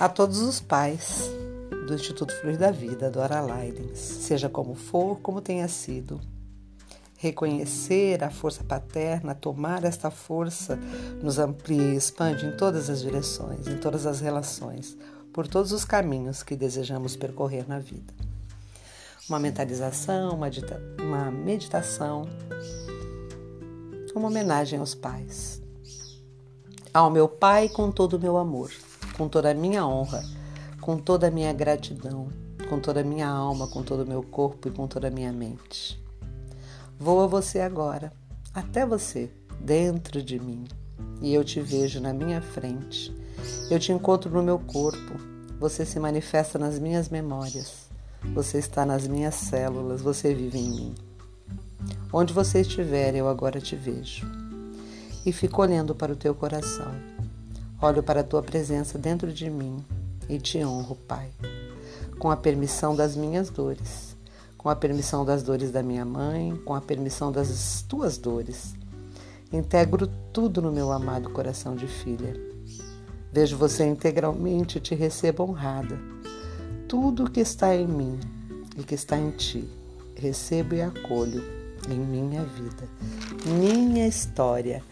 A todos os pais do Instituto Flor da Vida, do Leidens, seja como for, como tenha sido, reconhecer a força paterna, tomar esta força, nos amplia e expande em todas as direções, em todas as relações, por todos os caminhos que desejamos percorrer na vida. Uma mentalização, uma, uma meditação, uma homenagem aos pais. Ao meu pai com todo o meu amor com toda a minha honra, com toda a minha gratidão, com toda a minha alma, com todo o meu corpo e com toda a minha mente. Vou a você agora, até você, dentro de mim, e eu te vejo na minha frente. Eu te encontro no meu corpo, você se manifesta nas minhas memórias, você está nas minhas células, você vive em mim. Onde você estiver, eu agora te vejo. E fico olhando para o teu coração Olho para a tua presença dentro de mim e te honro, Pai, com a permissão das minhas dores, com a permissão das dores da minha mãe, com a permissão das tuas dores. Integro tudo no meu amado coração de filha. Vejo você integralmente e te recebo honrada. Tudo que está em mim e que está em ti, recebo e acolho em minha vida, minha história,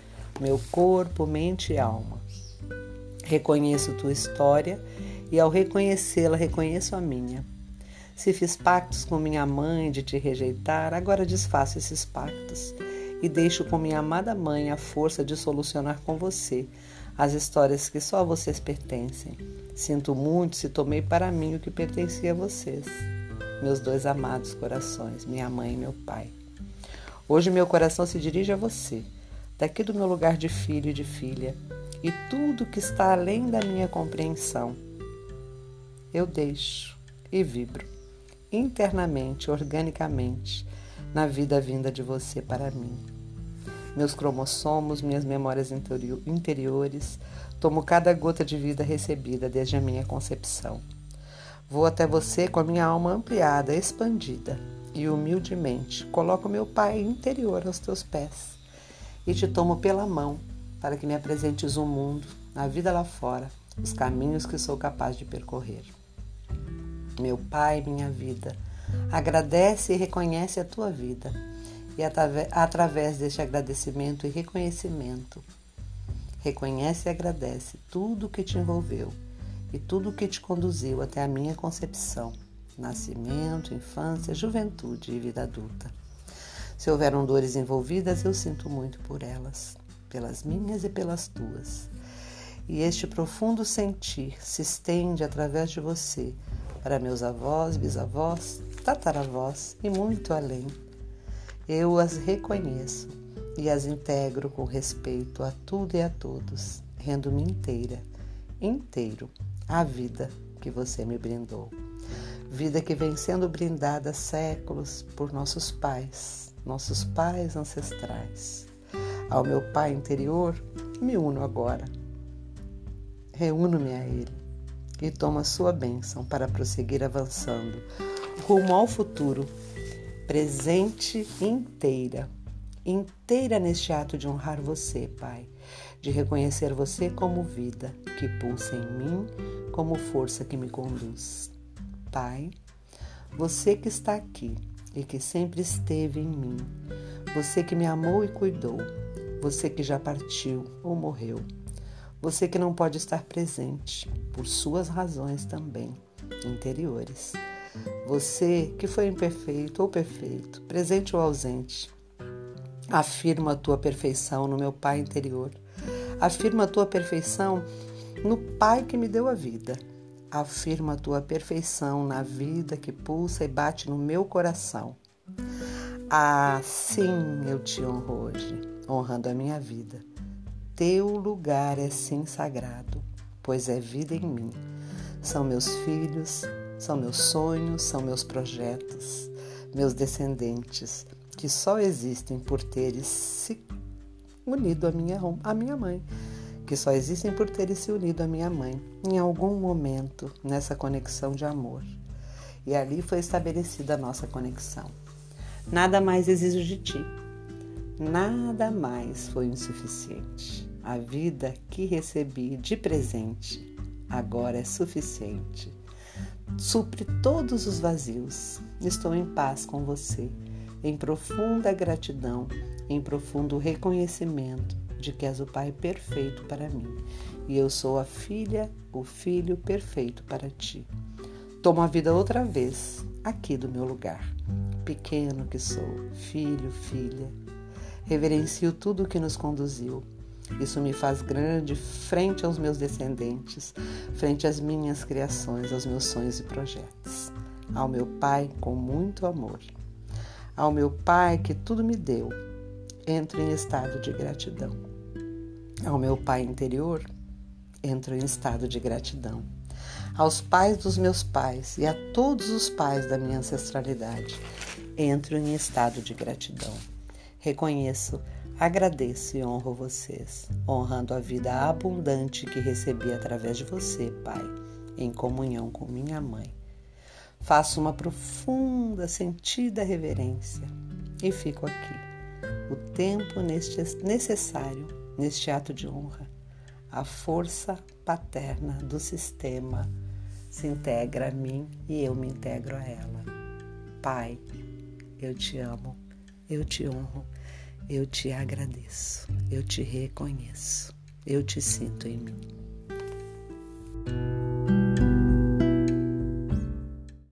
meu corpo, mente e alma. Reconheço tua história e, ao reconhecê-la, reconheço a minha. Se fiz pactos com minha mãe de te rejeitar, agora desfaço esses pactos e deixo com minha amada mãe a força de solucionar com você as histórias que só a vocês pertencem. Sinto muito se tomei para mim o que pertencia a vocês, meus dois amados corações, minha mãe e meu pai. Hoje meu coração se dirige a você, daqui do meu lugar de filho e de filha e tudo que está além da minha compreensão. Eu deixo e vibro internamente, organicamente, na vida vinda de você para mim. Meus cromossomos, minhas memórias interiores, tomo cada gota de vida recebida desde a minha concepção. Vou até você com a minha alma ampliada, expandida, e humildemente coloco meu Pai interior aos teus pés e te tomo pela mão para que me apresentes o um mundo, a vida lá fora, os caminhos que sou capaz de percorrer. Meu Pai, minha vida, agradece e reconhece a tua vida, e através deste agradecimento e reconhecimento, reconhece e agradece tudo que te envolveu e tudo que te conduziu até a minha concepção, nascimento, infância, juventude e vida adulta. Se houveram dores envolvidas, eu sinto muito por elas pelas minhas e pelas tuas. E este profundo sentir se estende através de você para meus avós, bisavós, tataravós e muito além. Eu as reconheço e as integro com respeito a tudo e a todos, rendo-me inteira, inteiro, à vida que você me brindou. Vida que vem sendo brindada há séculos por nossos pais, nossos pais ancestrais ao meu Pai interior, me uno agora. Reúno-me a Ele e tomo a sua bênção para prosseguir avançando rumo ao futuro, presente inteira, inteira neste ato de honrar você, Pai, de reconhecer você como vida que pulsa em mim, como força que me conduz. Pai, você que está aqui e que sempre esteve em mim, você que me amou e cuidou, você que já partiu ou morreu, você que não pode estar presente por suas razões também interiores, você que foi imperfeito ou perfeito, presente ou ausente, afirma a tua perfeição no meu Pai interior, afirma a tua perfeição no Pai que me deu a vida. Afirma a tua perfeição na vida que pulsa e bate no meu coração. Assim eu te honro hoje honrando a minha vida. Teu lugar é sim sagrado, pois é vida em mim. São meus filhos, são meus sonhos, são meus projetos, meus descendentes, que só existem por teres se unido à minha, à minha mãe, que só existem por terem se unido à minha mãe em algum momento nessa conexão de amor. E ali foi estabelecida a nossa conexão. Nada mais exijo de ti Nada mais foi insuficiente. A vida que recebi de presente agora é suficiente. Supre todos os vazios. Estou em paz com você, em profunda gratidão, em profundo reconhecimento de que és o Pai perfeito para mim e eu sou a filha, o filho perfeito para ti. Tomo a vida outra vez, aqui do meu lugar. Pequeno que sou, filho, filha. Reverencio tudo o que nos conduziu. Isso me faz grande frente aos meus descendentes, frente às minhas criações, aos meus sonhos e projetos. Ao meu Pai, com muito amor. Ao meu Pai que tudo me deu, entro em estado de gratidão. Ao meu Pai interior, entro em estado de gratidão. Aos pais dos meus pais e a todos os pais da minha ancestralidade, entro em estado de gratidão. Reconheço, agradeço e honro vocês, honrando a vida abundante que recebi através de você, Pai, em comunhão com minha mãe. Faço uma profunda, sentida reverência e fico aqui, o tempo necessário neste ato de honra a força paterna do sistema se integra a mim e eu me integro a ela. Pai, eu te amo, eu te honro, eu te agradeço, eu te reconheço, eu te sinto em mim.